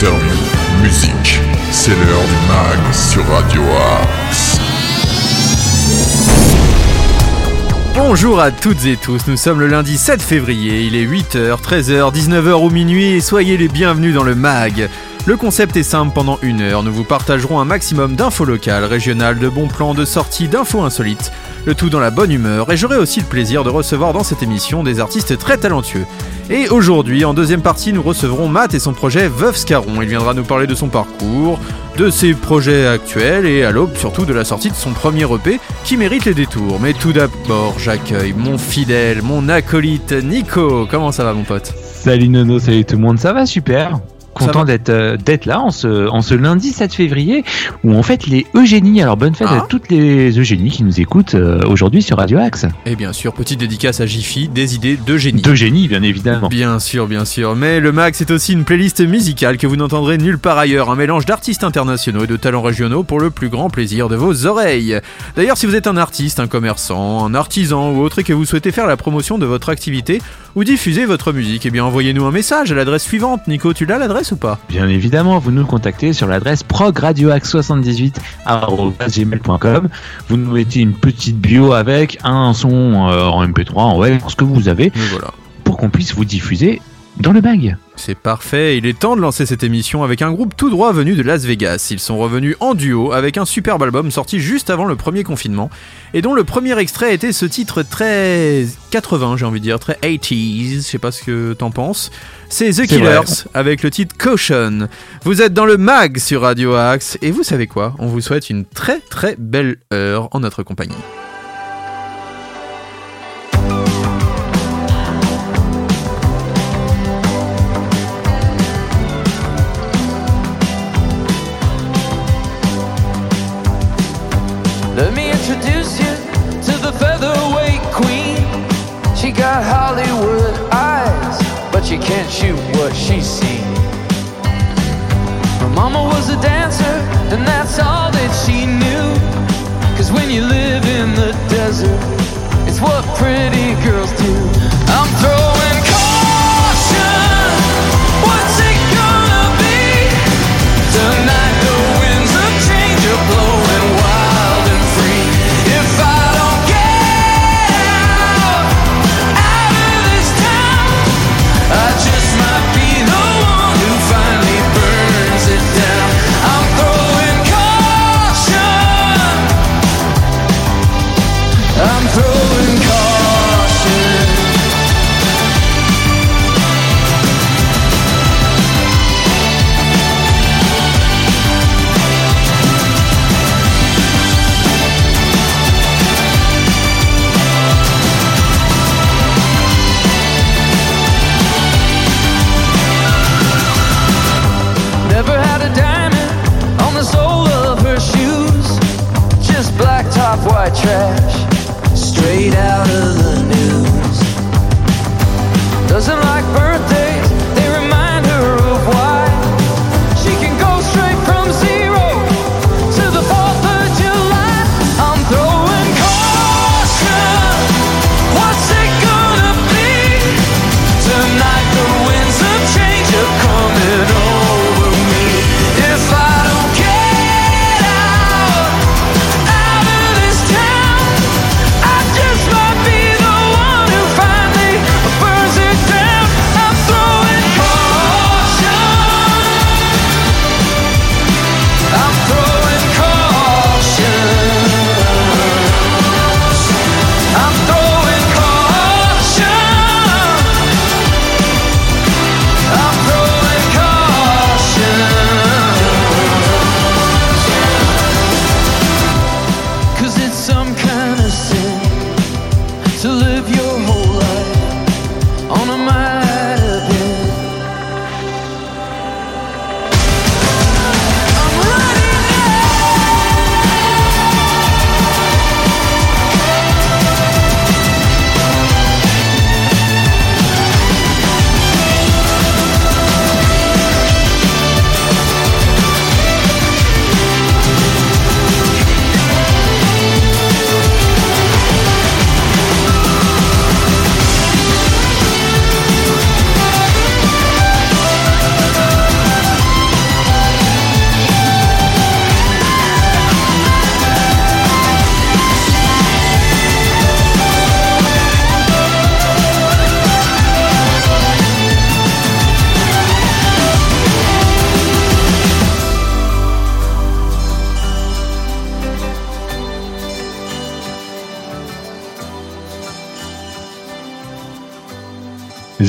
interviews, musique. C'est l'heure du mag sur Radio Axe. Bonjour à toutes et tous, nous sommes le lundi 7 février, il est 8h, 13h, 19h ou minuit et soyez les bienvenus dans le MAG. Le concept est simple, pendant une heure, nous vous partagerons un maximum d'infos locales, régionales, de bons plans, de sorties, d'infos insolites, le tout dans la bonne humeur et j'aurai aussi le plaisir de recevoir dans cette émission des artistes très talentueux. Et aujourd'hui, en deuxième partie, nous recevrons Matt et son projet Veuve Scaron. Il viendra nous parler de son parcours, de ses projets actuels et à l'aube surtout de la sortie de son premier EP qui mérite les détours. Mais tout d'abord, j'accueille mon fidèle, mon acolyte Nico. Comment ça va mon pote? Salut Nono, salut tout le monde, ça va super Content d'être euh, d'être là en ce, en ce lundi 7 février où en fait les Eugénie. Alors bonne fête Ah. à toutes les Eugénie qui nous écoutent euh, aujourd'hui sur Radio Axe. Et bien sûr, petite dédicace à Jiffy, des idées de génie. D'Eugénie bien évidemment. Bien sûr, bien sûr. Mais le Max c'est aussi une playlist musicale que vous n'entendrez nulle part ailleurs. Un mélange d'artistes internationaux et de talents régionaux pour le plus grand plaisir de vos oreilles. D'ailleurs, si vous êtes un artiste, un commerçant, un artisan ou autre et que vous souhaitez faire la promotion de votre activité ou diffuser votre musique, eh bien envoyez-nous un message à l'adresse suivante. Nico, tu l'as l'adresse? Ou pas Bien évidemment, vous nous contactez sur l'adresse progradioaxe78@gmail.com. Vous nous mettez une petite bio avec un son euh, en MP3, en web, ce que vous avez, voilà. pour qu'on puisse vous diffuser dans le bag. C'est parfait, il est temps de lancer cette émission avec un groupe tout droit venu de Las Vegas. Ils sont revenus en duo avec un superbe album sorti juste avant le premier confinement et dont le premier extrait était ce titre très 80, j'ai envie de dire, très 80s, je sais pas ce que t'en penses. C'est The vrai. Killers avec le titre Caution. Vous êtes dans le mag sur Radio Axe et vous savez quoi? On vous souhaite une très très belle heure en notre compagnie.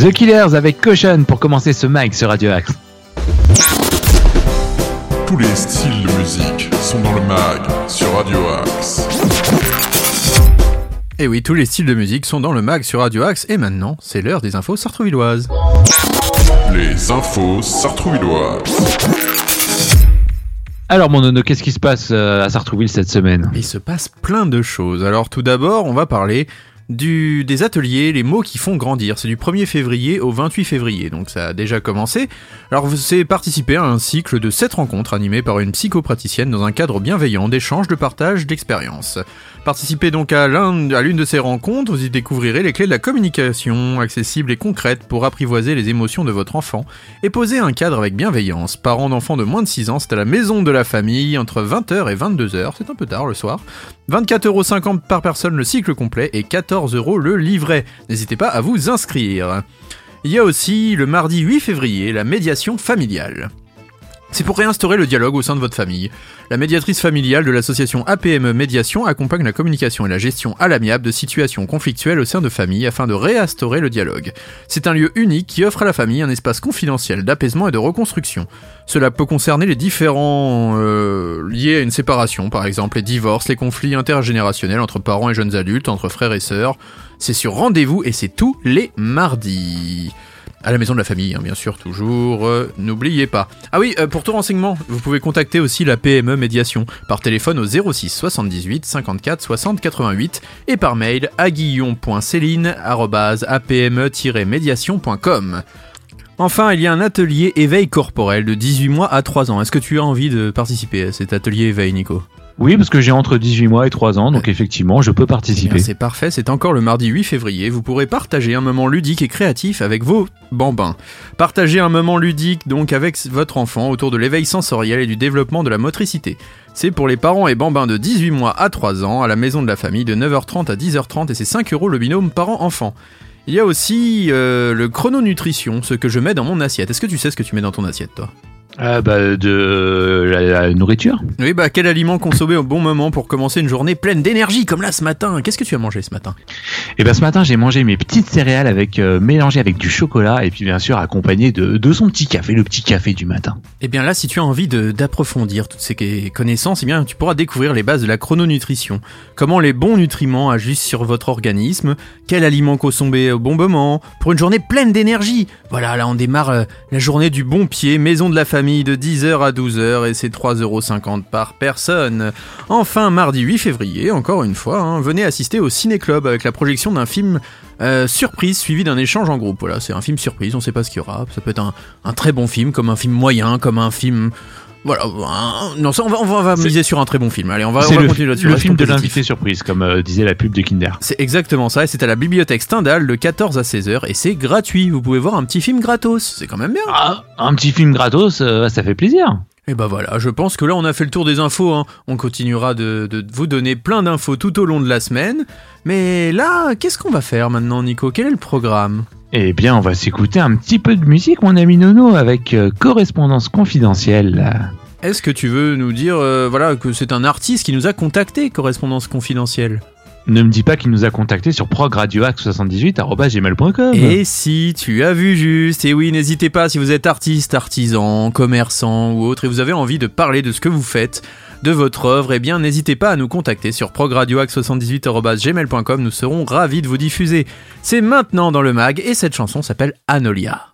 The Killers avec Caution pour commencer ce mag sur Radio Axe. Tous les styles de musique sont dans le mag sur Radio Axe. Et oui, tous les styles de musique sont dans le mag sur Radio Axe et maintenant, c'est l'heure des infos sartrouvilloises. Les infos sartrouvilloises. Alors mon nono, qu'est-ce qui se passe euh, à Sartrouville cette semaine? Il se passe plein de choses. Alors tout d'abord, on va parler du, des ateliers, les mots qui font grandir. C'est du 1er février au 28 février, donc ça a déjà commencé. Alors c'est participer à un cycle de 7 rencontres animées par une psychopraticienne dans un cadre bienveillant d'échange, de partage, d'expérience. Participez donc à l'une de ces rencontres, vous y découvrirez les clés de la communication, accessibles et concrètes pour apprivoiser les émotions de votre enfant et poser un cadre avec bienveillance. Parents d'enfants de moins de 6 ans, c'est à la maison de la famille entre 20h et 22h, c'est un peu tard le soir. 24,50€ par personne le cycle complet et 14€ le livret. N'hésitez pas à vous inscrire. Il y a aussi le mardi 8 février la médiation familiale. C'est pour réinstaurer le dialogue au sein de votre famille. La médiatrice familiale de l'association APME Médiation accompagne la communication et la gestion à l'amiable de situations conflictuelles au sein de familles afin de réinstaurer le dialogue. C'est un lieu unique qui offre à la famille un espace confidentiel d'apaisement et de reconstruction. Cela peut concerner les différents euh, liés à une séparation, par exemple les divorces, les conflits intergénérationnels entre parents et jeunes adultes, entre frères et sœurs. C'est sur rendez-vous et c'est tous les mardis à la maison de la famille, hein, bien sûr, toujours. Euh, N'oubliez pas. Ah oui, euh, pour tout renseignement, vous pouvez contacter aussi la PME Médiation par téléphone au 06 78 54 60 88 et par mail à guillon.céline.apme-médiation.com. Enfin, il y a un atelier éveil corporel de 18 mois à 3 ans. Est-ce que tu as envie de participer à cet atelier éveil, Nico? Oui, parce que j'ai entre 18 mois et 3 ans, donc effectivement, je peux participer. Eh bien, C'est parfait, c'est encore le mardi 8 février. Vous pourrez partager un moment ludique et créatif avec vos bambins. Partagez un moment ludique donc avec votre enfant autour de l'éveil sensoriel et du développement de la motricité. C'est pour les parents et bambins de 18 mois à 3 ans à la maison de la famille de 9h30 à 10h30 et c'est 5 euros le binôme parent-enfant. Il y a aussi euh, le chrononutrition, ce que je mets dans mon assiette. Est-ce que tu sais ce que tu mets dans ton assiette, toi? Ah bah de la, la nourriture. Oui, bah quel aliment consommer au bon moment pour commencer une journée pleine d'énergie comme là ce matin? Qu'est-ce que tu as mangé ce matin? Et ben ce matin j'ai mangé mes petites céréales avec euh, mélangées avec du chocolat et puis bien sûr accompagné de, de son petit café, le petit café du matin. Eh bien là, si tu as envie de- d'approfondir toutes ces connaissances, eh bien tu pourras découvrir les bases de la chrononutrition. Comment les bons nutriments agissent sur votre organisme, quel aliment consommer au bon moment, pour une journée pleine d'énergie. Voilà, là on démarre euh, la journée du bon pied, maison de la famille de 10h à 12h et c'est 3,50€ par personne. Enfin, mardi 8 février, encore une fois, hein, venez assister au Ciné-Club avec la projection d'un film euh, surprise suivi d'un échange en groupe. Voilà, c'est un film surprise, on sait pas ce qu'il y aura. Ça peut être un, un très bon film, comme un film moyen, comme un film. Voilà, un- non, ça, on va, on va, on va C'est- miser sur un très bon film. Allez, on va, on va le, continuer là-dessus. le film de l'invité surprise, comme euh, disait la pub de Kinder. C'est exactement ça, et c'est à la bibliothèque Stendhal de 14 à 16h, et c'est gratuit. Vous pouvez voir un petit film gratos, c'est quand même bien. Ah, un petit film gratos, euh, ça fait plaisir. Et bah voilà, je pense que là on a fait le tour des infos. hein. On continuera de, de vous donner plein d'infos tout au long de la semaine. Mais là, qu'est-ce qu'on va faire maintenant, Nico? Quel est le programme? Eh bien, on va s'écouter un petit peu de musique, mon ami Nono, avec euh, correspondance confidentielle. Est-ce que tu veux nous dire euh, voilà, que c'est un artiste qui nous a contacté, correspondance confidentielle? Ne me dis pas qu'il nous a contacté sur progradioax78.gmail.com. Et si tu as vu juste, et oui, n'hésitez pas si vous êtes artiste, artisan, commerçant ou autre et vous avez envie de parler de ce que vous faites, de votre œuvre, eh bien n'hésitez pas à nous contacter sur progradioax78.gmail.com, nous serons ravis de vous diffuser. C'est maintenant dans le mag et cette chanson s'appelle Anolia.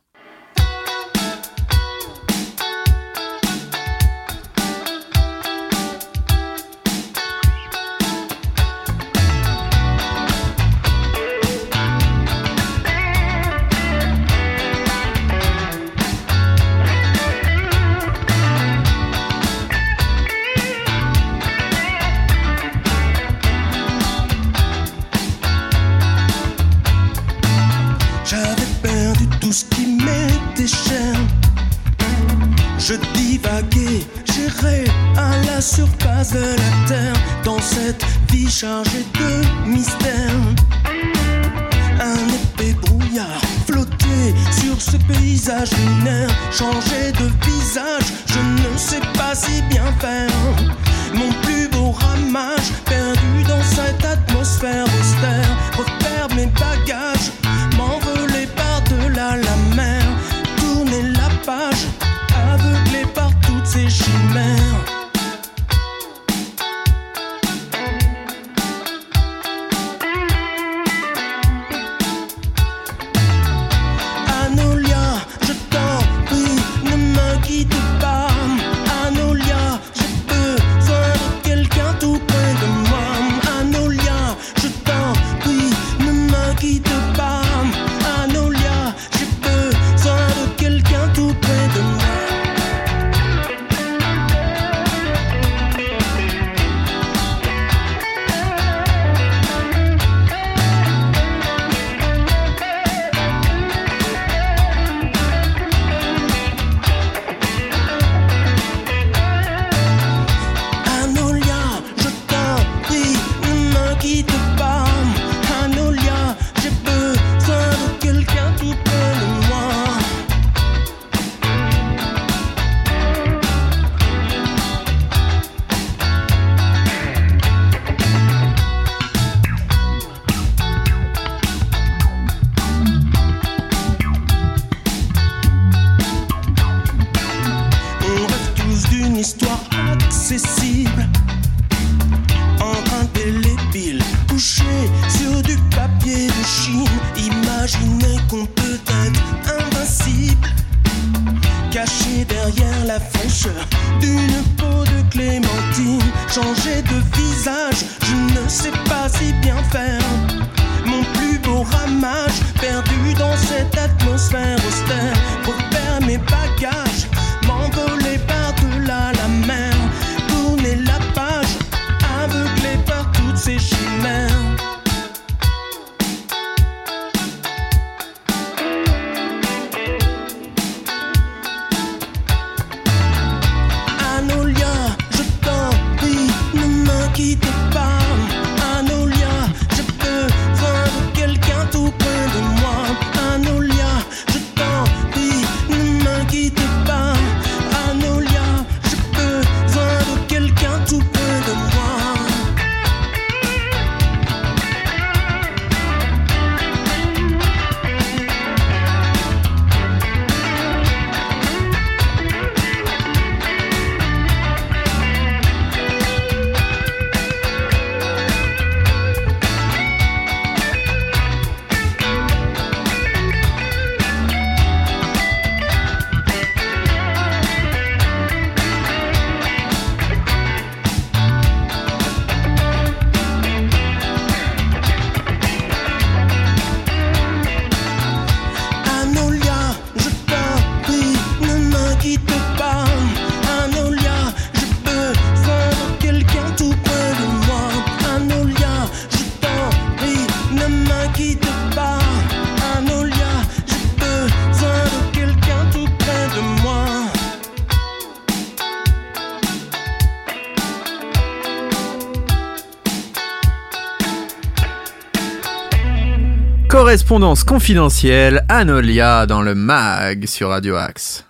Correspondance confidentielle, Anolia dans le mag sur Radio Axe.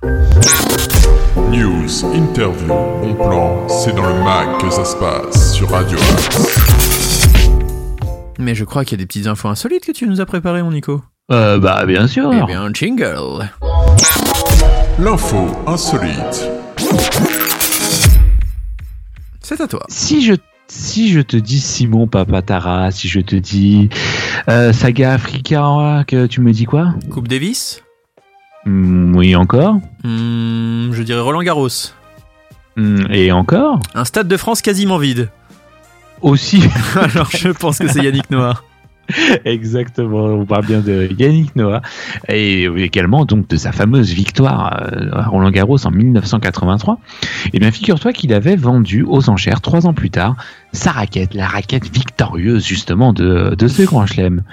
News, interview, bon plan, c'est dans le mag que ça se passe sur Radio Axe. Mais je crois qu'il y a des petites infos insolites que tu nous as préparées, mon Nico. Euh, bah bien sûr. Eh bien, jingle. L'info insolite. C'est à toi. Si je si je te dis Simon Papatara, si je te dis euh, Saga Africa, que tu me dis quoi? Coupe Davis? Hmm, Oui encore. Hmm, Je dirais Roland Garros. Hmm, Et encore? Un stade de France quasiment vide. Aussi. Alors je pense que c'est Yannick Noah. Exactement, on parle bien de Yannick Noah et également donc de sa fameuse victoire euh, à Roland Garros en 1983. Et bien figure-toi qu'il avait vendu aux enchères trois ans plus tard sa raquette, la raquette victorieuse justement de, de ce grand chelem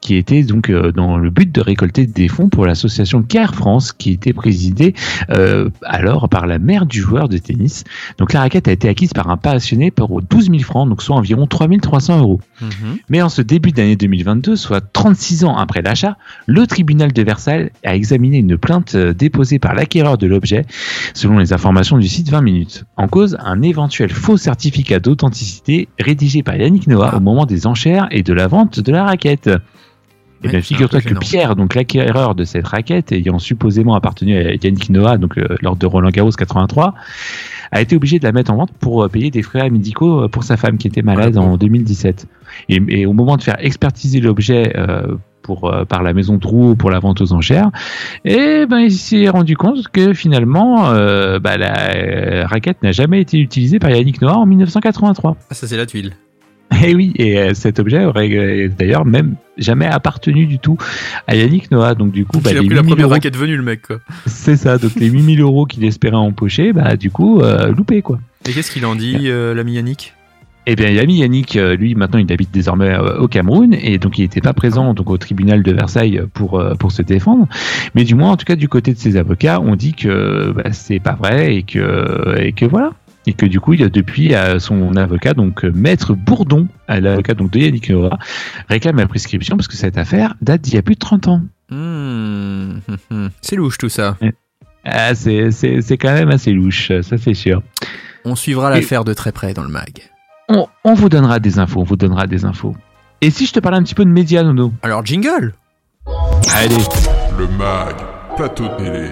qui était donc euh, dans le but de récolter des fonds pour l'association Care France qui était présidée euh, alors par la mère du joueur de tennis. Donc la raquette a été acquise par un passionné pour 12 000 francs, donc soit environ 3300 euros. Mhm. Mais en ce début d'année 2022, soit 36 ans après l'achat, le tribunal de Versailles a examiné une plainte euh, déposée par l'acquéreur de l'objet, selon les informations du site 20 minutes. En cause, un éventuel faux certificat d'authenticité rédigé par Yannick Noah au moment des enchères et de la vente de la raquette. Et Ouais, bien, figure-toi que. Pierre, donc l'acquéreur de cette raquette, ayant supposément appartenu à Yannick Noah, donc euh, lors de Roland Garros 83, a été obligé de la mettre en vente pour euh, payer des frais médicaux euh, pour sa femme qui était malade en 2017. Et, et au moment de faire expertiser l'objet euh, pour euh, par la maison Drouot pour la vente aux enchères, et ben il s'est rendu compte que finalement euh, bah, la euh, raquette n'a jamais été utilisée par Yannick Noah en 1983. Ah, ça c'est la tuile. Et oui, et euh, cet objet aurait euh, d'ailleurs même jamais appartenu du tout à Yannick Noah. Donc du coup, bah, Il a les pris la 8000 première raquette venue, le mec, c'est ça. Donc les 8000 euros qu'il espérait empocher, bah du coup, euh, loupé quoi. Et qu'est-ce qu'il en dit, euh, l'ami Yannick? Eh bien, l'ami Yannick, lui, maintenant, il habite désormais au Cameroun et donc il n'était pas présent donc au tribunal de Versailles pour pour se défendre. Mais du moins, en tout cas, du côté de ses avocats, on dit que bah, c'est pas vrai et que et que voilà. Et que du coup, il y a depuis euh, son avocat, donc euh, Maître Bourdon, l'avocat donc de Yannick Noah, réclame la prescription parce que cette affaire date d'il y a plus de 30 ans. Hmm. C'est louche tout ça. Ah, c'est c'est- c'est quand même assez louche, ça c'est sûr. On suivra l'affaire de très près dans le mag. On, on vous donnera des infos, on vous donnera des infos. Et si je te parlais un petit peu de médias, Nono Alors jingle Allez, Le MAG, plateau télé.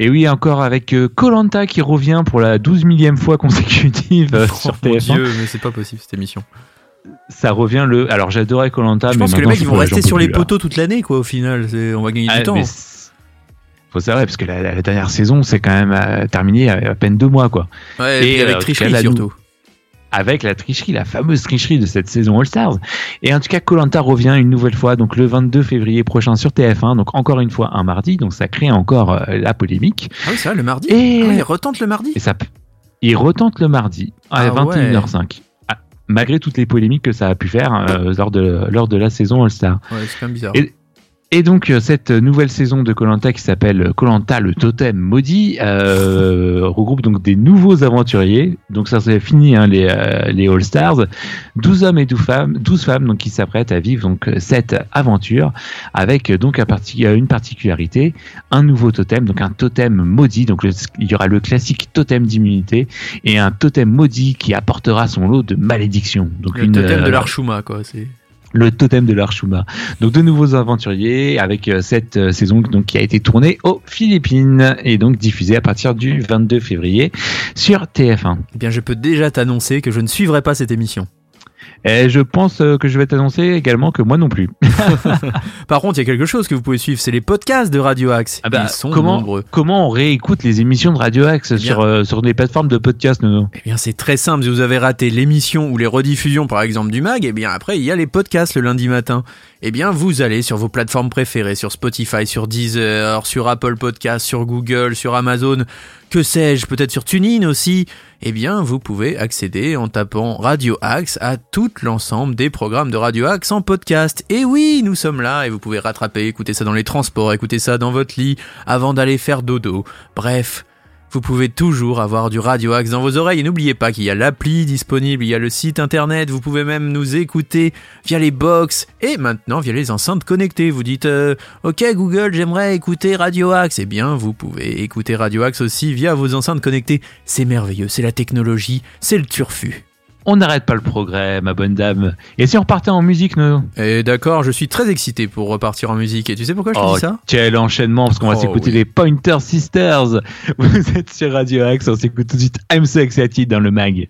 Et oui, encore avec Colanta qui revient pour la 12 millième fois consécutive euh, sur Oh mon TF1. dieu, mais c'est pas possible cette émission. Ça revient le. Alors j'adorais Colanta, je mais pense que les maintenant, mecs je ils vont rester sur les poteaux toute l'année quoi au final. On va gagner Ah, du temps. mais c'est- faut savoir parce que la, dernière saison c'est quand même euh, terminé à, à peine deux mois quoi. Ouais, et, Et, euh, avec tout tricherie surtout. Avec la tricherie, la fameuse tricherie de cette saison All Stars. Et en tout cas, Colanta revient une nouvelle fois donc le 22 février prochain sur TF1. Donc encore une fois un mardi. Donc ça crée encore euh, la polémique. Ah oui, c'est vrai, le mardi. Et- Ah, il retente le mardi. Et ça, il retente le mardi à Ah 21h05. Ah, Malgré toutes les polémiques que ça a pu faire euh, lors, de, lors de la saison All Star. Ouais, c'est quand même bizarre. Et- Et donc euh, cette nouvelle saison de Colanta qui s'appelle Colanta le totem maudit euh, regroupe donc des nouveaux aventuriers. Donc ça c'est fini hein, les euh, les All Stars. 12 hommes et 12 femmes, 12 femmes donc qui s'apprêtent à vivre donc cette aventure avec donc un parti- euh, une particularité, un nouveau totem donc un totem maudit. Donc le- il y aura le classique totem d'immunité et un totem maudit qui apportera son lot de malédiction. Donc le une, totem de euh, l'Archuma quoi. C'est. Le totem de l'Archuma. Donc de nouveaux aventuriers avec euh, cette euh, saison qui a été tournée aux Philippines et donc diffusée à partir du 22 février sur TF1. Eh bien, je peux déjà t'annoncer que je ne suivrai pas cette émission. Et je pense euh, que je vais t'annoncer également que moi non plus. Par contre, il y a quelque chose que vous pouvez suivre, c'est les podcasts de Radio Axe. Ah bah, Ils sont comment, nombreux. comment on réécoute les émissions de Radio Axe Eh sur, euh, sur les plateformes de podcast Nono? Eh bien, c'est très simple. Si vous avez raté l'émission ou les rediffusions, par exemple, du mag, eh bien, après, il y a les podcasts le lundi matin. Eh bien, vous allez sur vos plateformes préférées, sur Spotify, sur Deezer, sur Apple Podcasts, sur Google, sur Amazon, que sais-je, peut-être sur TuneIn aussi. Eh bien, vous pouvez accéder en tapant Radio Axe à tout l'ensemble des programmes de Radio Axe en podcast. Et oui, nous sommes là et vous pouvez rattraper, écouter ça dans les transports, écouter ça dans votre lit avant d'aller faire dodo. Bref, vous pouvez toujours avoir du Radio Axe dans vos oreilles et n'oubliez pas qu'il y a l'appli disponible, il y a le site internet, vous pouvez même nous écouter via les box et maintenant via les enceintes connectées. Vous dites euh, OK Google, j'aimerais écouter Radio Axe. Eh bien, vous pouvez écouter Radio Axe aussi via vos enceintes connectées. C'est merveilleux, c'est la technologie, c'est le turfu. On n'arrête pas le progrès, ma bonne dame. Et si on repartait en musique, Nono Et d'accord, je suis très excité pour repartir en musique et tu sais pourquoi je te Oh, dis ça? quel enchaînement, parce qu'on va Oh, s'écouter oui. les Pointer Sisters. Vous êtes sur Radio Axe, on s'écoute tout de suite I'm So Excited dans le mag.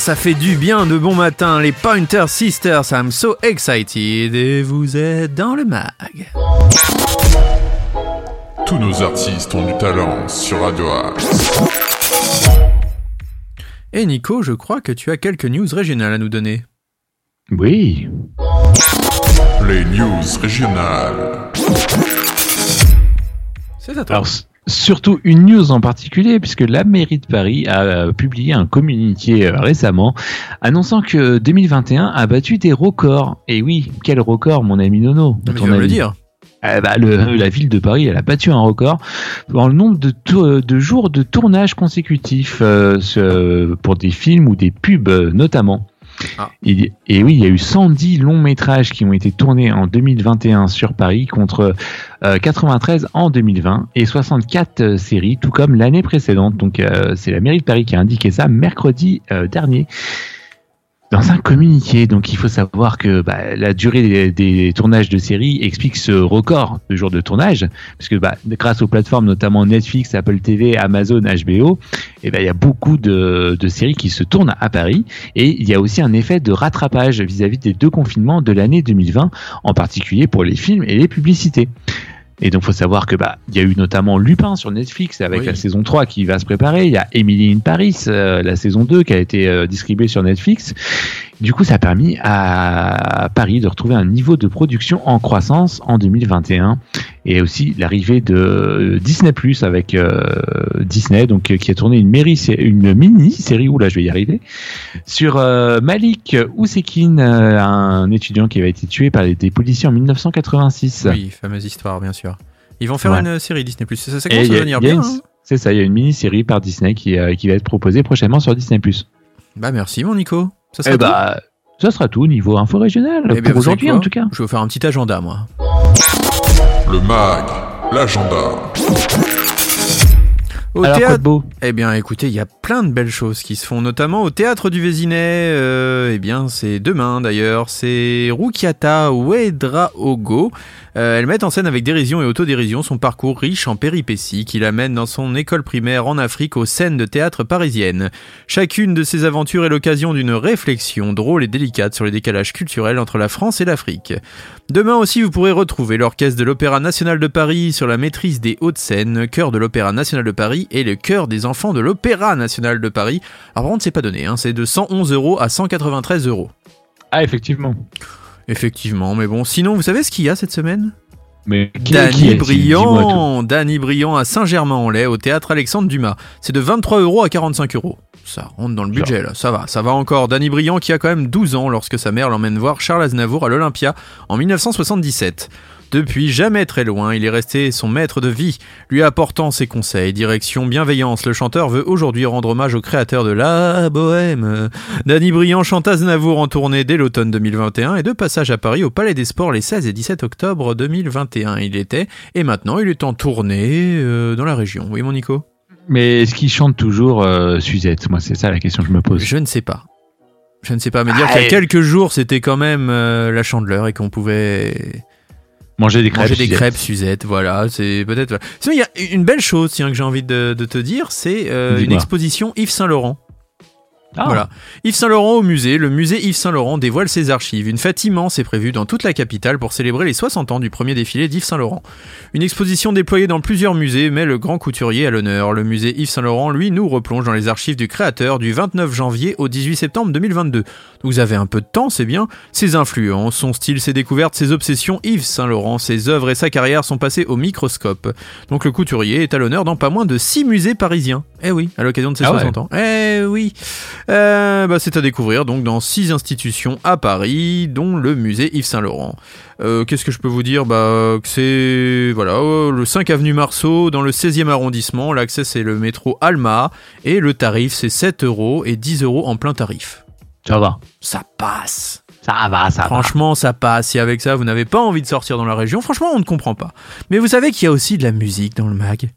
Ça fait du bien de bon matin, les Pointer Sisters, I'm so excited, et vous êtes dans le mag. Tous nos artistes ont du talent sur Radio Axe. Et Nico, je crois que tu as quelques news régionales à nous donner. Oui. Les news régionales. C'est à toi. Alors, surtout une news en particulier, puisque la mairie de Paris a euh, publié un communiqué euh, récemment annonçant que 2021 a battu des records. Et oui, quel record, mon ami Nono Mais tu le dire. Eh bah, le- la ville de Paris, elle a battu un record dans le nombre de, tour- de jours de tournage consécutifs euh, pour des films ou des pubs euh, notamment. Ah. Et, oui, il y a eu 110 longs métrages qui ont été tournés en 2021 sur Paris contre euh, 93 en 2020 et 64 euh, séries, tout comme l'année précédente. Donc euh, c'est la mairie de Paris qui a indiqué ça mercredi euh, dernier dans un communiqué. Donc il faut savoir que bah, la durée des, tournages de séries explique ce record de jours de tournage, puisque bah, grâce aux plateformes notamment Netflix, Apple TV, Amazon, HBO, et ben il y a beaucoup de, de séries qui se tournent à Paris. Et il y a aussi un effet de rattrapage vis-à-vis des deux confinements de l'année 2020, en particulier pour les films et les publicités. Et donc, faut savoir que bah, il y a eu notamment Lupin sur Netflix avec Oui. la saison 3 qui va se préparer. Il y a Emily in Paris, euh, la saison 2 qui a été euh, distribuée sur Netflix. Du coup, ça a permis à Paris de retrouver un niveau de production en croissance en 2021 et aussi l'arrivée de Disney Plus avec euh, Disney, donc euh, qui a tourné une, mairie, une mini série où là je vais y arriver sur euh, Malik Ousekine, un étudiant qui avait été tué par des policiers en 1986. Oui, fameuse histoire, bien sûr. Ils vont faire Ouais. une série Disney+. Ça, ça Et commence à devenir a bien. une- hein. C'est ça, il y a une mini-série par Disney qui, euh, qui va être proposée prochainement sur Disney+. Bah merci mon Nico. Ça sera Eh tout bah, ça sera tout au niveau info régional, Eh bien, pour aujourd'hui en tout cas. Je vais vous faire un petit agenda, moi. Le mag, l'agenda. Au Alors, quoi théâtre, de beau eh bien, écoutez, il y a plein de belles choses qui se font, notamment au théâtre du Vésinet. euh, eh bien, c'est demain d'ailleurs. C'est Rukiata Ouedraogo. Euh, elle met en scène avec dérision et autodérision son parcours riche en péripéties qui l'amène dans son école primaire en Afrique aux scènes de théâtre parisiennes. Chacune de ces aventures est l'occasion d'une réflexion drôle et délicate sur les décalages culturels entre la France et l'Afrique. Demain aussi, vous pourrez retrouver l'orchestre de l'Opéra National de Paris sur la maîtrise des Hauts-de-Seine, chœur de l'Opéra National de Paris et le chœur des enfants de l'Opéra National de Paris. Alors par contre, c'est pas donné, hein, c'est de 111 euros à 193 euros. Ah, effectivement. Effectivement, mais bon, sinon, vous savez ce qu'il y a cette semaine? Mais qui- Danny. Briand Danny Briand à Saint-Germain-en-Laye au théâtre Alexandre Dumas. C'est de 23 euros à 45 euros. Ça rentre dans le budget là, ça va, ça va encore. Danny Briand qui a quand même 12 ans lorsque sa mère l'emmène voir Charles Aznavour à l'Olympia en 1977. Depuis jamais très loin, il est resté son maître de vie, lui apportant ses conseils, direction, bienveillance. Le chanteur veut aujourd'hui rendre hommage au créateur de la bohème. Danny Briand chante Aznavour en tournée dès l'automne 2021 et de passage à Paris au Palais des Sports les 16 et 17 octobre 2021. Il était et maintenant il est en tournée euh, dans la région. Oui mon Nico? Mais est-ce qu'il chante toujours euh, Suzette? Moi, c'est ça la question que je me pose. Je ne sais pas. Je ne sais pas, mais dire Ah, qu'il y a et- quelques jours c'était quand même euh, la chandeleur et qu'on pouvait Manger des crêpes. manger des Suzette. crêpes Suzette, voilà, c'est peut-être... Sinon il y a une belle chose tiens, que j'ai envie de, de te dire, c'est euh, une exposition Yves Saint-Laurent. Ah, Voilà. Yves Saint-Laurent au musée. Le musée Yves Saint-Laurent dévoile ses archives. Une fête immense est prévue dans toute la capitale pour célébrer les 60 ans du premier défilé d'Yves Saint-Laurent. Une exposition déployée dans plusieurs musées met le grand couturier à l'honneur. Le musée Yves Saint-Laurent, lui, nous replonge dans les archives du créateur du 29 janvier au 18 septembre 2022. Vous avez un peu de temps, c'est bien. Ses influences, son style, ses découvertes, ses obsessions, Yves Saint-Laurent, ses œuvres et sa carrière sont passés au microscope. Donc le couturier est à l'honneur dans pas moins de 6 musées parisiens. Eh oui, à l'occasion de ses Ah ouais. 60 ans. Eh oui. Euh, bah, c'est à découvrir donc dans six institutions à Paris, dont le musée Yves Saint Laurent. Euh, Qu'est-ce que je peux vous dire? Bah que c'est voilà euh, le 5 avenue Marceau dans le 16e arrondissement. L'accès c'est le métro Alma et le tarif c'est 7 euros et 10 euros en plein tarif. Ça va. Ça passe. Ça va, ça va. Franchement, ça passe. Si avec ça vous n'avez pas envie de sortir dans la région, franchement, on ne comprend pas. Mais vous savez qu'il y a aussi de la musique dans le mag.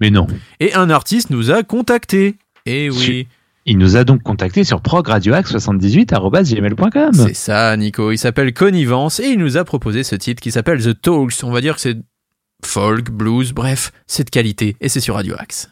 Mais non. Et un artiste nous a contactés. Et oui. Il nous a donc contacté sur progradioax78.gmail.com. C'est ça, Nico. Il s'appelle Connivence et il nous a proposé ce titre qui s'appelle The Talks. On va dire que c'est folk, blues, bref, c'est de qualité et c'est sur Radio Axe.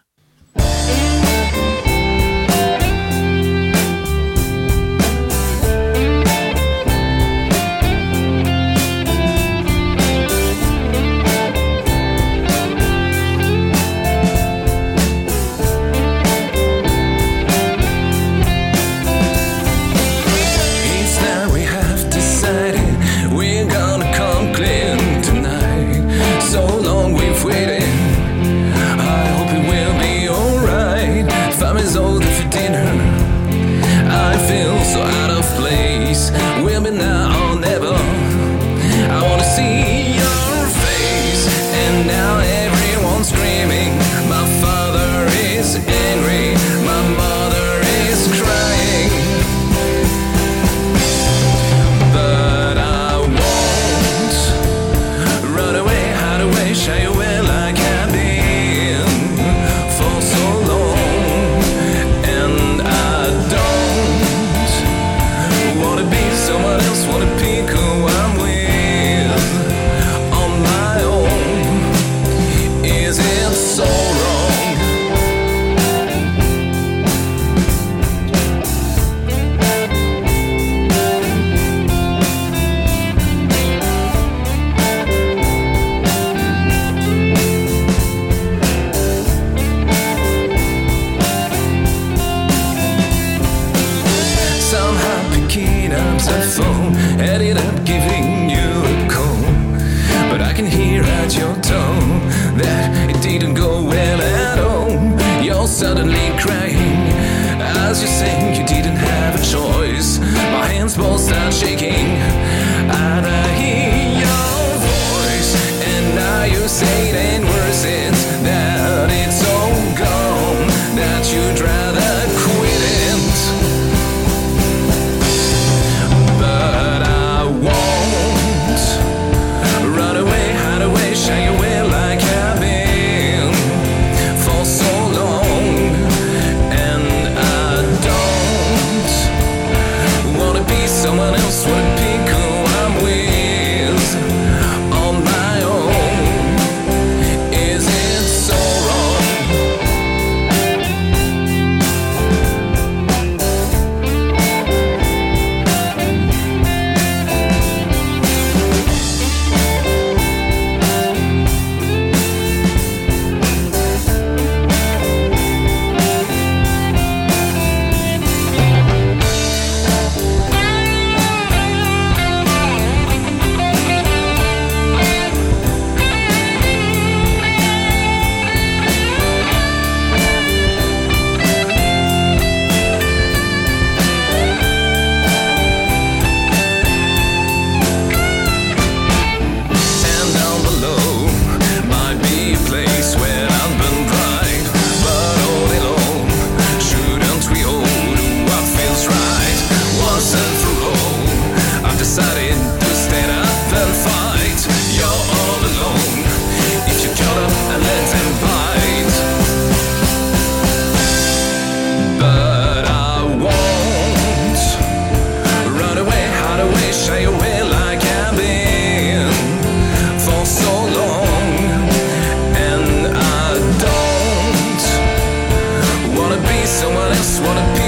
wanna be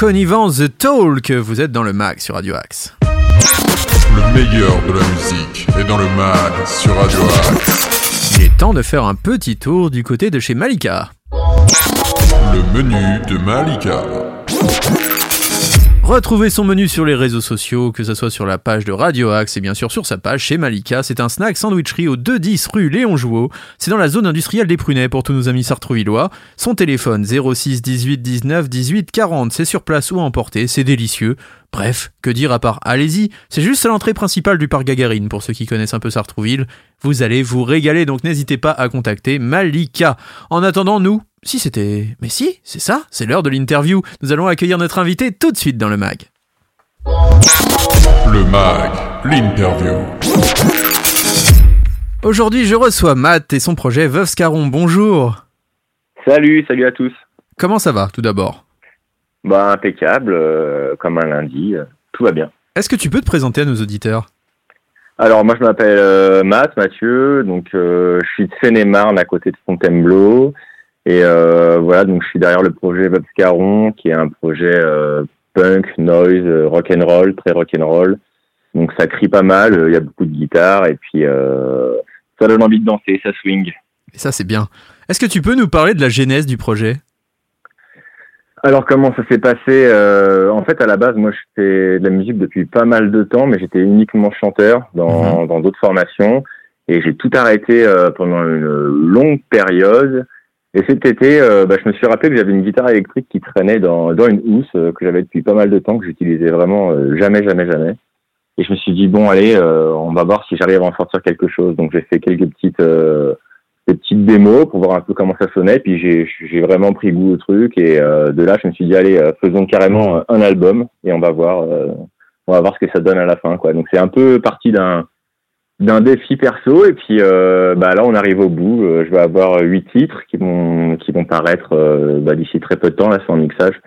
Connivence The Talk, vous êtes dans le mag sur Radio Axe. Le meilleur de la musique est dans le mag sur Radio Axe. Il est temps de faire un petit tour du côté de chez Malika. Le menu de Malika. Retrouvez son menu sur les réseaux sociaux, que ce soit sur la page de Radio Axe et bien sûr sur sa page chez Malika. C'est un snack sandwicherie au 210 rue Léon Jouot. C'est dans la zone industrielle des Prunets pour tous nos amis sartrouvillois. Son téléphone 06 18 19 18 40. C'est sur place ou à emporter, c'est délicieux. Bref, que dire à part allez-y, c'est juste à l'entrée principale du parc Gagarine pour ceux qui connaissent un peu Sartrouville. Vous allez vous régaler donc n'hésitez pas à contacter Malika. En attendant, nous, si c'était. Mais si, c'est ça, c'est l'heure de l'interview. Nous allons accueillir notre invité tout de suite dans le mag. Le mag, l'interview. Aujourd'hui, je reçois Matt et son projet Veuve Scaron. Bonjour. Salut, salut à tous. Comment ça va tout d'abord? Bah impeccable, euh, comme un lundi, euh, tout va bien. Est-ce que tu peux te présenter à nos auditeurs? Alors moi je m'appelle euh, Matt, Mathieu, donc euh, je suis de Seine-et-Marne à côté de Fontainebleau. Et euh, voilà, donc je suis derrière le projet Bob Scaron, qui est un projet euh, punk, noise, euh, rock'n'roll, très rock'n'roll. Donc ça crie pas mal, il y a beaucoup de guitare et puis euh, ça donne envie de danser, ça swing. Et ça, c'est bien. Est-ce que tu peux nous parler de la genèse du projet? Alors comment ça s'est passé euh, En fait, à la base, moi, je fais de la musique depuis pas mal de temps, mais j'étais uniquement chanteur dans dans d'autres formations, et j'ai tout arrêté euh, pendant une longue période. Et cet été, euh, bah, je me suis rappelé que j'avais une guitare électrique qui traînait dans dans une housse euh, que j'avais depuis pas mal de temps, que j'utilisais vraiment euh, jamais, jamais, jamais. Et je me suis dit bon, allez, on va voir si j'arrive à en sortir quelque chose. Donc j'ai fait quelques petites des petites démos pour voir un peu comment ça sonnait. Puis j'ai vraiment pris goût au truc et de là je me suis dit allez faisons carrément un album et on va voir on va voir ce que ça donne à la fin quoi. Donc c'est un peu parti d'un d'un défi perso et puis euh, bah là on arrive au bout. Euh, je vais avoir huit titres qui vont qui vont paraître euh, bah, d'ici très peu de temps là c'est en mixage.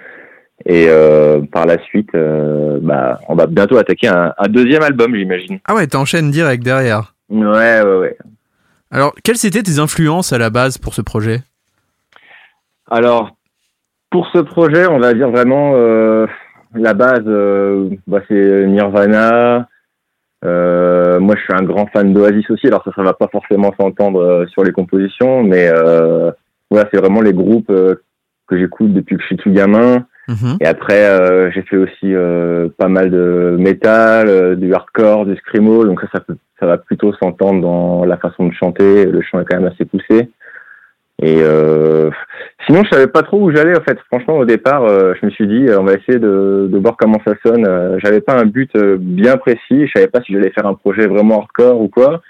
Et euh, par la suite, euh, bah, on va bientôt attaquer un, un deuxième album, j'imagine. Ah ouais, t'enchaînes direct derrière. Ouais, ouais, ouais. Alors, quelles étaient tes influences à la base pour ce projet? Alors, pour ce projet, on va dire vraiment euh, la base, euh, bah, c'est Nirvana. Euh, moi, je suis un grand fan d'Oasis aussi. Alors ça, ça va pas forcément s'entendre euh, sur les compositions, mais euh, voilà, c'est vraiment les groupes euh, que j'écoute depuis que je suis tout gamin. Mhm. Et après, euh, j'ai fait aussi euh, pas mal de métal, euh, du hardcore, du screamo. Donc ça, ça, peut- ça va plutôt s'entendre dans la façon de chanter. Le chant est quand même assez poussé. Et euh, sinon, je savais pas trop où j'allais en fait. Franchement, au départ, euh, je me suis dit, euh, on va essayer de, de voir comment ça sonne. Euh, J'avais pas un but bien précis. Je savais pas si j'allais faire un projet vraiment hardcore ou quoi.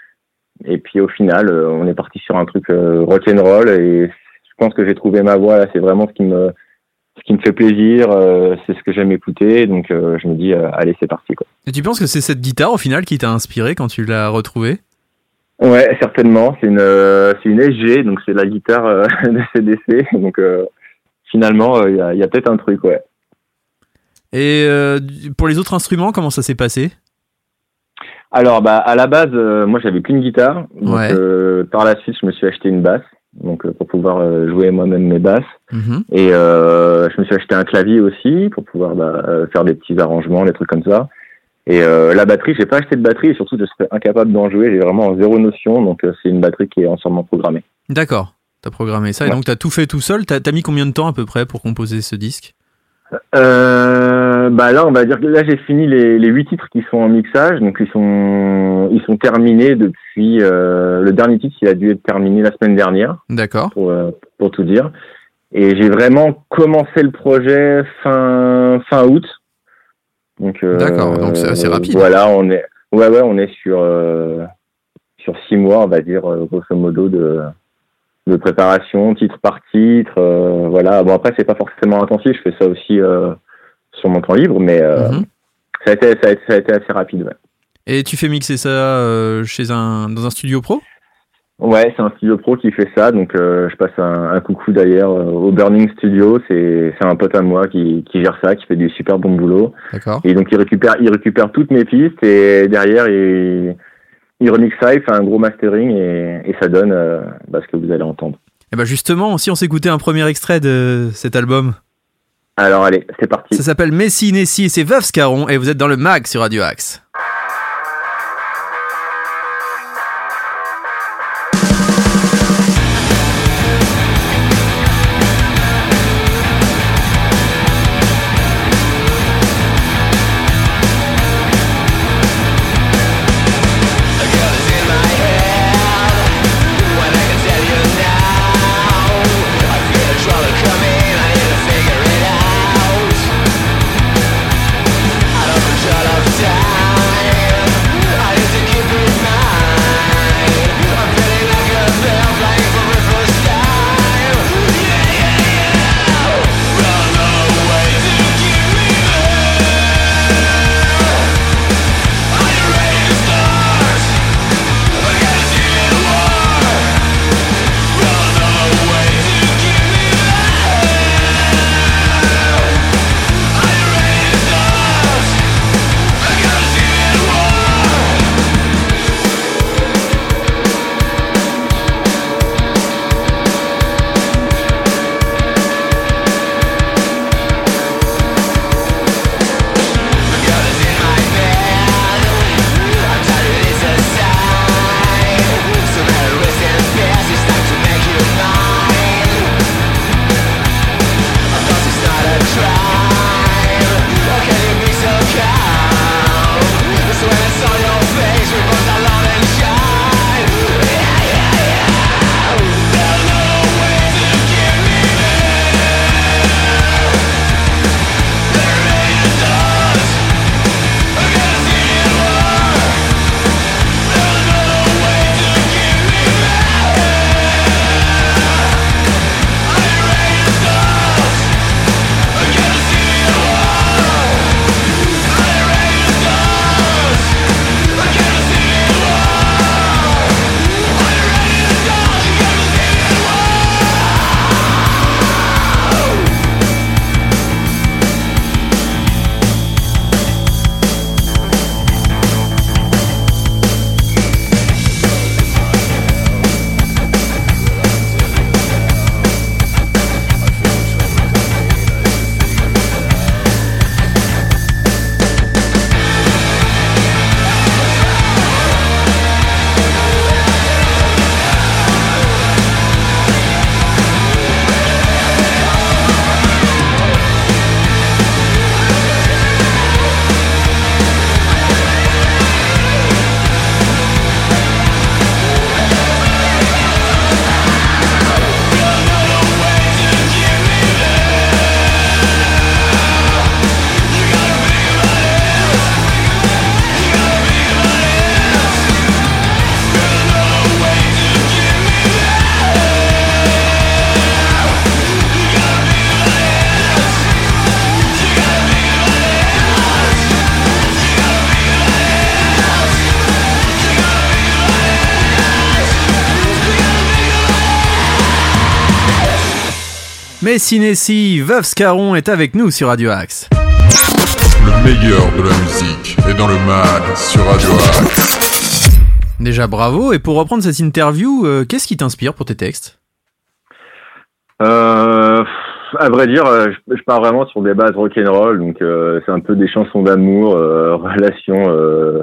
Et puis au final, on est parti sur un truc euh, rock'n'roll. Et je pense que j'ai trouvé ma voie. Là, c'est vraiment ce qui me ce qui me fait plaisir. c'est ce que j'aime écouter. Donc je me dis, allez, c'est parti quoi. Et tu penses que c'est cette guitare au final qui t'a inspiré quand tu l'as retrouvée? Ouais, certainement. C'est une, euh, c'est une SG, donc c'est la guitare euh, de CDC. Donc euh, finalement, il y a, il y a peut-être un truc, ouais. Et pour les autres instruments, comment ça s'est passé? Alors, bah, à la base, moi, j'avais qu'une guitare. Donc, Ouais. par la suite, je me suis acheté une basse, donc pour pouvoir jouer moi-même mes basses. Mhm. Et je me suis acheté un clavier aussi pour pouvoir bah, faire des petits arrangements, des trucs comme ça. Et euh, la batterie, j'ai pas acheté de batterie et surtout, je serais incapable d'en jouer. J'ai vraiment zéro notion, donc euh, c'est une batterie qui est entièrement programmée. D'accord, t'as programmé ça et Ouais. donc t'as tout fait tout seul. T'as t'as mis combien de temps à peu près pour composer ce disque? Euh, bah là, on va dire que là, j'ai fini les, les huit titres qui sont en mixage, donc ils sont ils sont terminés depuis euh, le dernier titre, il a dû être terminé la semaine dernière, D'accord. pour euh, pour tout dire. Et j'ai vraiment commencé le projet fin fin août. Donc euh, D'accord, donc c'est assez rapide. Voilà, on est ouais ouais, on est sur euh, sur six mois, on va dire euh, grosso modo de de préparation, titre par titre. euh, voilà. Bon après c'est pas forcément intensif, je fais ça aussi euh, sur mon temps libre, mais euh, Mhm. ça, a été, ça, a été, ça a été assez rapide. Ouais. Et tu fais mixer ça euh, chez un dans un studio pro? Ouais, c'est un studio pro qui fait ça, donc euh, je passe un, un coucou d'ailleurs euh, au Burning Studio. C'est c'est un pote à moi qui, qui gère ça, qui fait du super bon boulot. D'accord. Et donc il récupère il récupère toutes mes pistes et derrière il il ça, il fait un gros mastering et, et ça donne euh, bah, ce que vous allez entendre. Et bah justement, si on s'écoutait un premier extrait de cet album, Alors allez, c'est parti. ça s'appelle Messi Nessi et c'est Veuve Scaron et vous êtes dans le mag sur Radio Axe. Messi Nessi, Veuve Scaron est avec nous sur Radio Axe. Le meilleur de la musique est dans le mag sur Radio Axe. Déjà bravo, et pour reprendre cette interview, euh, qu'est-ce qui t'inspire pour tes textes? Euh, à vrai dire, euh, je, pars vraiment sur des bases rock'n'roll, donc euh, c'est un peu des chansons d'amour, euh, relations euh,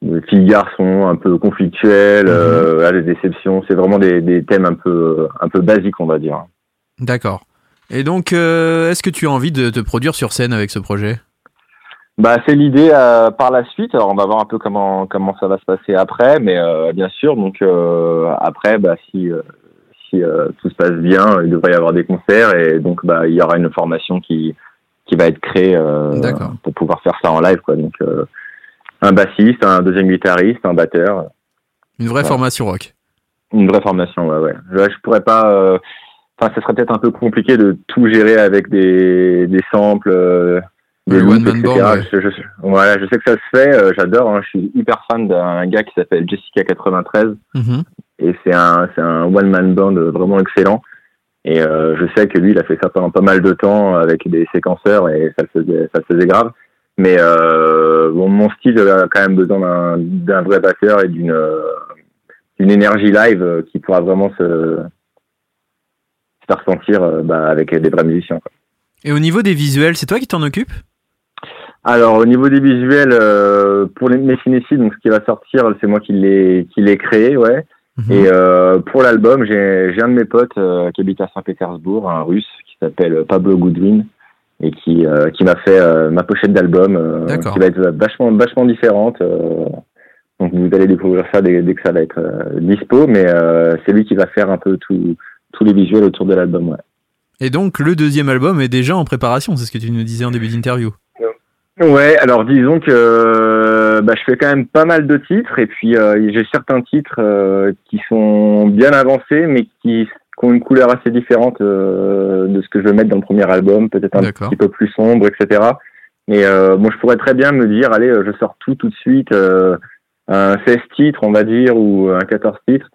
de filles-garçons, un peu conflictuelles, euh, voilà, des déceptions. C'est vraiment des, des thèmes un peu un peu basiques, on va dire. D'accord. Et donc, euh, est-ce que tu as envie de te produire sur scène avec ce projet? Bah, c'est l'idée euh, par la suite. Alors, on va voir un peu comment comment ça va se passer après, mais euh, bien sûr. Donc après, bah, si si tout se passe bien, il devrait y avoir des concerts et donc bah il y aura une formation qui qui va être créée pour pouvoir faire ça en live, quoi. Donc un bassiste, un deuxième guitariste, un batteur, Une vraie Ouais. formation rock. une vraie formation. Ouais, ouais. Là, je pourrais pas. Enfin, ça serait peut-être un peu compliqué de tout gérer avec des des samples. euh, des loops, one-man etc. ouais. Je, je- voilà, je sais que ça se fait, euh, j'adore, hein, je suis hyper fan d'un gars qui s'appelle Jessica93, Mhm. et c'est un c'est un one man band vraiment excellent. Et euh, je sais que lui, il a fait ça pendant pas mal de temps avec des séquenceurs et ça le faisait ça le faisait grave. Mais euh, bon, mon style a quand même besoin d'un d'un vrai batteur et d'une euh, d'une énergie live qui pourra vraiment se, se faire sentir euh, bah, avec des vrais musiciens. quoi. Et au niveau des visuels, c'est toi qui t'en occupes? Alors au niveau des visuels, euh, pour les Messinessy, donc ce qui va sortir, c'est moi qui l'ai qui l'ai créé, ouais. Mhm. Et euh, pour l'album, j'ai un de mes potes euh, qui habite à Saint-Pétersbourg, un Russe qui s'appelle Pablo Goodwin et qui qui m'a fait ma pochette d'album, qui va être vachement vachement différente. donc vous allez découvrir ça dès, dès que ça va être dispo, mais c'est lui qui va faire un peu tout tous les visuels autour de l'album. Ouais. Et donc le deuxième album est déjà en préparation, c'est ce que tu nous disais en début d'interview. Ouais, alors disons que bah, je fais quand même pas mal de titres et puis euh, j'ai certains titres euh, qui sont bien avancés mais qui, qui ont une couleur assez différente euh, de ce que je vais mettre dans le premier album, peut-être un petit peu plus sombre, etc. Mais bon, je pourrais très bien me dire, allez, je sors tout tout de suite, un 16 titres, on va dire, ou un 14 titres.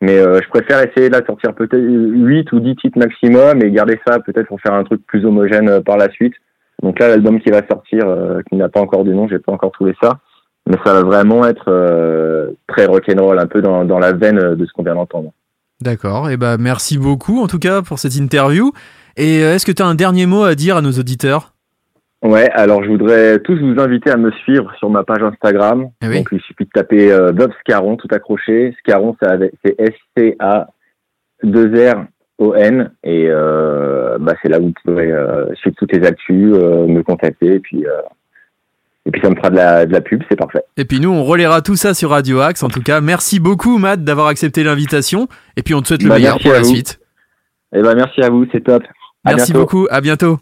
Mais euh, je préfère essayer de la sortir peut-être 8 ou 10 titres maximum et garder ça peut-être pour faire un truc plus homogène euh, par la suite. Donc là, l'album qui va sortir, euh, qui n'a pas encore de nom, j'ai pas encore trouvé ça, mais ça va vraiment être très rock'n'roll, un peu dans, dans la veine de ce qu'on vient d'entendre. D'accord, et bah merci beaucoup en tout cas pour cette interview. Et est-ce que tu as un dernier mot à dire à nos auditeurs? Ouais, alors je voudrais tous vous inviter à me suivre sur ma page Instagram. Ah oui. Donc il suffit de taper euh, Bob Scaron, tout accroché. Scaron, c'est avec- c'est S-C-A-2-R-O-N. Et euh, bah, c'est là où vous pourrez euh, suivre toutes les actus, euh, me contacter. Et puis, euh, et puis ça me fera de la, de la pub, c'est parfait. Et puis nous on relaiera tout ça sur Radio Axe. En tout cas, merci beaucoup Matt d'avoir accepté l'invitation. Et puis on te souhaite le Bah, meilleur pour la vous. suite. Et ben merci à vous, c'est top. À Merci bientôt. beaucoup, à bientôt.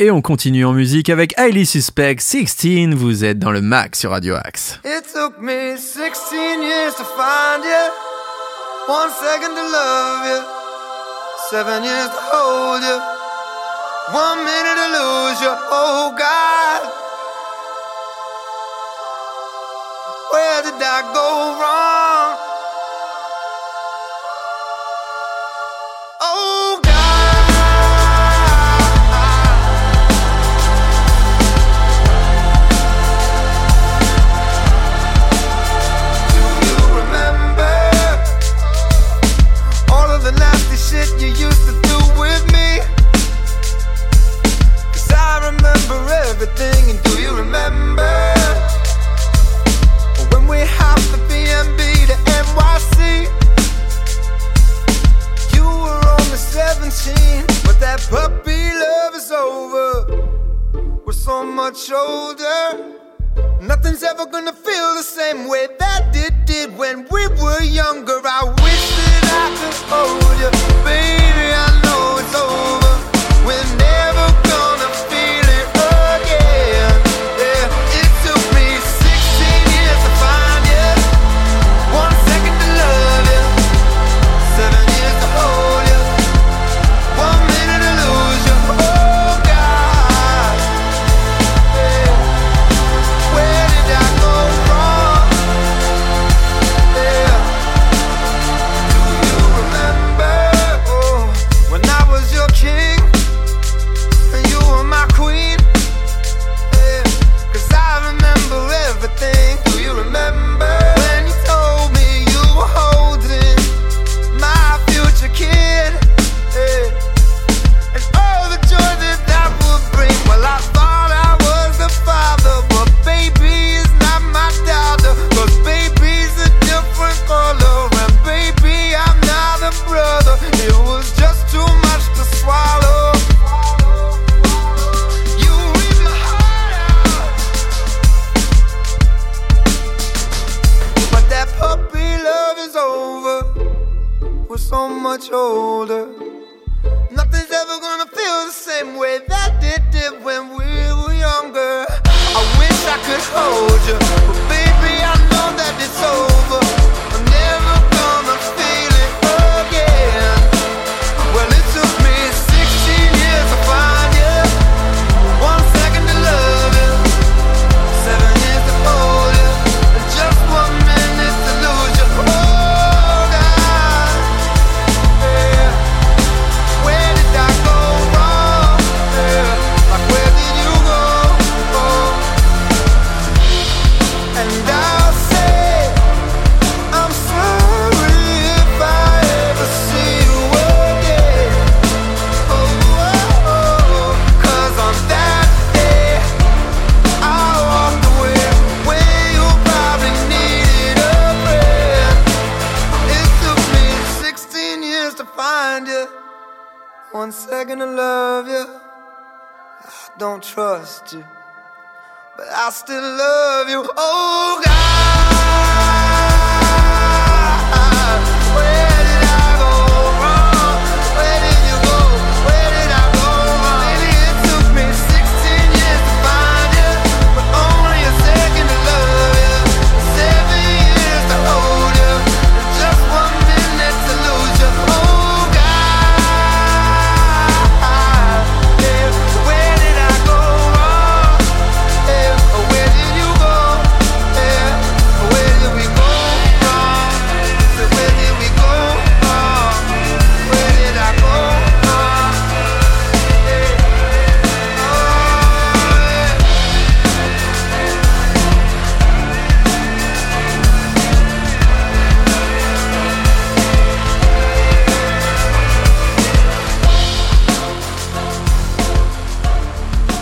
Et on continue en musique avec Highly Suspect 16. Vous êtes dans le Max sur Radio Axe. It took me 16 years to find you, one second to love you, seven years to hold you, one minute to lose you. Oh God, where did I go wrong? Older. Nothing's ever gonna feel the same way that it did when we were younger. I wish that I could hold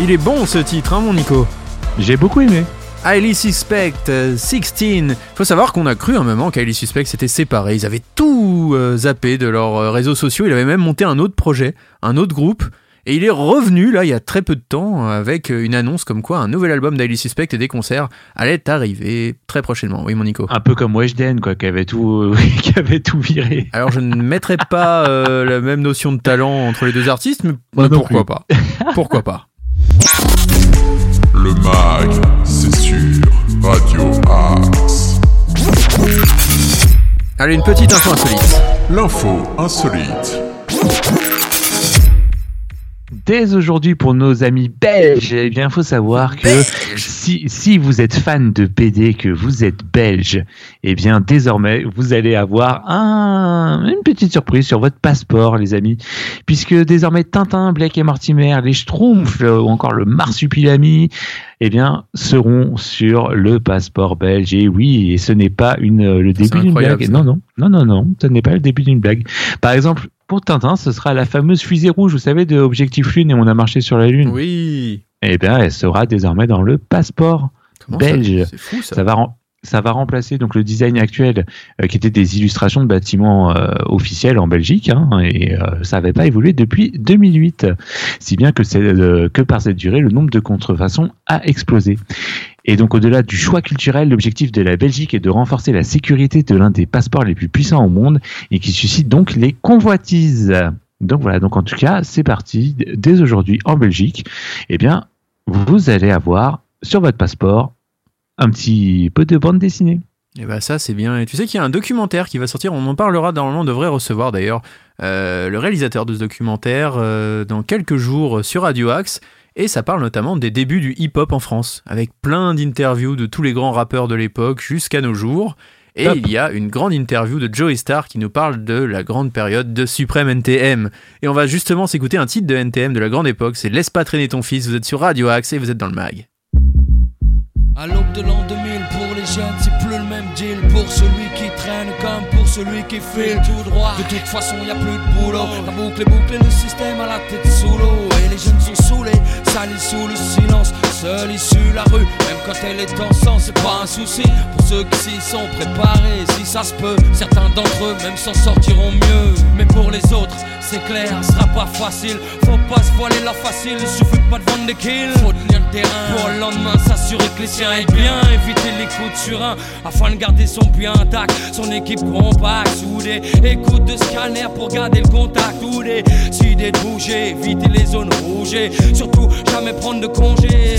Il est bon ce titre, hein, mon Nico J'ai beaucoup aimé. Highly Suspect, euh, 16. Faut savoir qu'on a cru un moment qu'Highly Suspect s'était séparé. Ils avaient tout euh, zappé de leurs euh, réseaux sociaux. Il avait même monté un autre projet, un autre groupe. Et il est revenu là il y a très peu de temps avec euh, une annonce comme quoi un nouvel album d'Highly Suspect et des concerts allait arriver très prochainement. Oui mon Nico. Un peu comme Weshden, quoi, qui avait tout, qui avait tout viré. Alors je ne mettrai pas euh, la même notion de talent entre les deux artistes, mais Moi pourquoi pas? Pourquoi pas? Le mag, c'est sur Radio Axe. Allez une petite info insolite. L'info insolite. Dès aujourd'hui, pour nos amis belges, eh bien, faut savoir que si, si vous êtes fan de BD, que vous êtes belge, eh bien, désormais, vous allez avoir un, une petite surprise sur votre passeport, les amis. Puisque désormais, Tintin, Blake et Mortimer, les Schtroumpfs, euh, ou encore le Marsupilami, eh bien, seront sur le passeport belge. Et oui, et ce n'est pas une, euh, le début d'une blague. Non, non, non, non, non, ce n'est pas le début d'une blague. Par exemple, pour Tintin, ce sera la fameuse fusée rouge, vous savez, de Objectif Lune et on a marché sur la Lune. Oui. Eh bien, elle sera désormais dans le passeport. Comment Belge. ça fou ça. Ça va, ça va remplacer donc le design actuel euh, qui était des illustrations de bâtiments euh, officiels en Belgique hein, et euh, ça n'avait pas évolué depuis 2008. Si bien que, euh, que par cette durée, le nombre de contrefaçons a explosé. Et donc au-delà du choix culturel, l'objectif de la Belgique est de renforcer la sécurité de l'un des passeports les plus puissants au monde et qui suscite donc les convoitises. Donc voilà, donc en tout cas, c'est parti. Dès aujourd'hui en Belgique, eh bien, vous allez avoir sur votre passeport un petit peu de bande dessinée. Et bah ça c'est bien. Et tu sais qu'il y a un documentaire qui va sortir, on en parlera normalement, on devrait recevoir d'ailleurs euh, le réalisateur de ce documentaire euh, dans quelques jours sur Radio Axe. Et ça parle notamment des débuts du hip-hop en France, avec plein d'interviews de tous les grands rappeurs de l'époque jusqu'à nos jours. Et Top. il y a une grande interview de Joey Star qui nous parle de la grande période de Suprême NTM. Et on va justement s'écouter un titre de NTM de la grande époque, c'est Laisse pas traîner ton fils, vous êtes sur Radio Axe et vous êtes dans le mag. À l'aube de l'an 2000, pour les jeunes, c'est plus le même deal. Pour celui qui traîne comme pour celui qui file tout droit. De toute façon, y a plus de boulot. La boucle est bouclée, le système à la tête sous l'eau. Et les jeunes sont saoulés, salis sous le silence. Seule issue la rue, même quand elle est en sang, c'est pas un souci. Pour ceux qui s'y sont préparés, si ça se peut, certains d'entre eux même s'en sortiront mieux. Mais pour les autres, c'est clair, ce sera pas facile. Faut pas se voiler la facile, il suffit pas de vendre des kills. Faut tenir le terrain pour le lendemain s'assurer que les siens aient bien. Éviter les coups de surin afin de garder son puits intact. Son équipe compacte, soudée. Écoute de scanner pour garder le contact. Ou des de bouger, éviter les zones rouges. Surtout, jamais prendre de congé.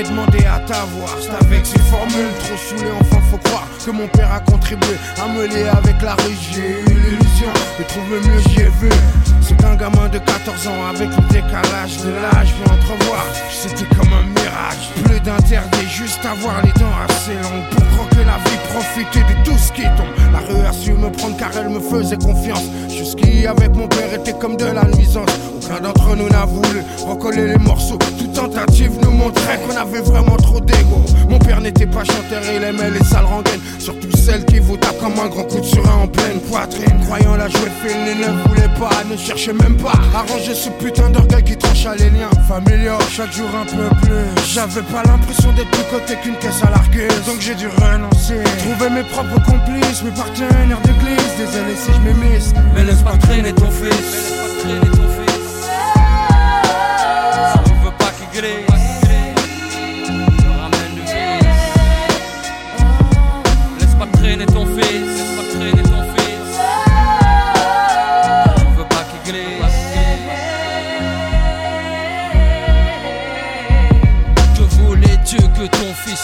jamais demandé à t'avoir C'est avec ces formules trop saoulées enfin faut croire que mon père a contribué à me lier avec la rue J'ai eu l'illusion de trouver mieux j'y ai vu. C'est qu'un gamin de 14 ans avec le décalage de l'âge Puis entrevoir. C'était comme juste avoir les dents assez longues Pour croquer la vie profiter de tout ce qui tombe. La rue a su me prendre car elle me faisait confiance. Jusqu'y avec mon père était comme de la nuisance. Aucun d'entre nous n'a voulu recoller les morceaux. Toute tentative nous montrait qu'on avait vraiment trop d'ego. Mon père n'était pas chanteur, il aimait les sales rengaines. Surtout celles qui vous tapent comme un grand coup de surin en pleine poitrine. Croyant la jouer fine, il ne voulait pas, ne cherchait même pas à ranger ce putain d'orgueil qui trancha les liens familiaux. Chaque jour un peu plus. J'avais pas l'impression d'être côté qu'une caisse à larguer. Donc j'ai dû renoncer. Trouver mes propres complices, mes partenaires d'église. Désolé si je m'émisse. Mais laisse pas traîner ton fils. Mais laisse pas traîner ton fils.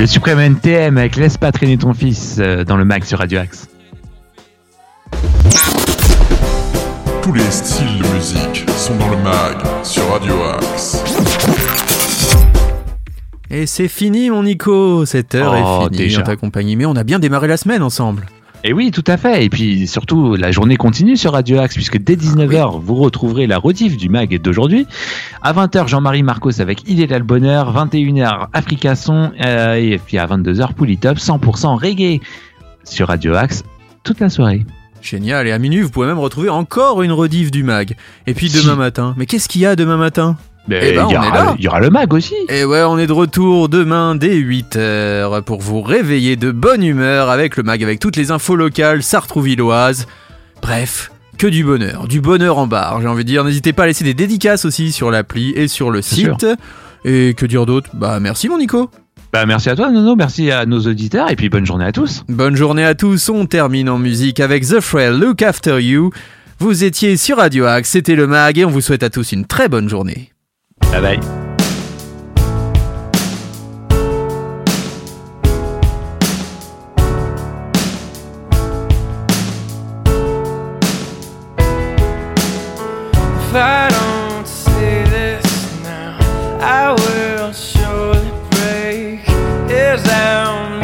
Le Suprême NTM avec Laisse pas traîner ton fils euh, dans le mag sur Radio Axe. Tous les styles de musique sont dans le mag sur Radio Axe. Et c'est fini mon Nico, cette heure Oh, est finie déjà. en ta compagnie. Mais on a bien démarré la semaine ensemble. Et oui, tout à fait. Et puis surtout, la journée continue sur Radio Axe, puisque dès 19h, vous retrouverez la rediff du mag d'aujourd'hui. À 20h, Jean-Marie Marcos avec Il est là le bonheur. 21h, Africa Son. euh, et puis à 22h, Polytop, 100% reggae sur Radio Axe toute la soirée. Génial, et à minuit, vous pouvez même retrouver encore une rediff du mag. Et puis demain matin. Mais qu'est-ce qu'il y a demain matin? Eh ben, il, y on est aura, là. il y aura le mag aussi. Et ouais, on est de retour demain dès 8h pour vous réveiller de bonne humeur avec le mag, avec toutes les infos locales sartrouvilloises. Bref, que du bonheur, du bonheur en barre, j'ai envie de dire. N'hésitez pas à laisser des dédicaces aussi sur l'appli et sur le site. Et que dire d'autre? Bah merci mon Nico. Bah, merci à toi, Nono. Merci à nos auditeurs. Et puis bonne journée à tous. Bonne journée à tous, on termine en musique avec The Frail Look After You. Vous étiez sur Radio Axe, c'était le mag et on vous souhaite à tous une très bonne journée. Bye bye. If I don't say this now, I will surely break. As I'm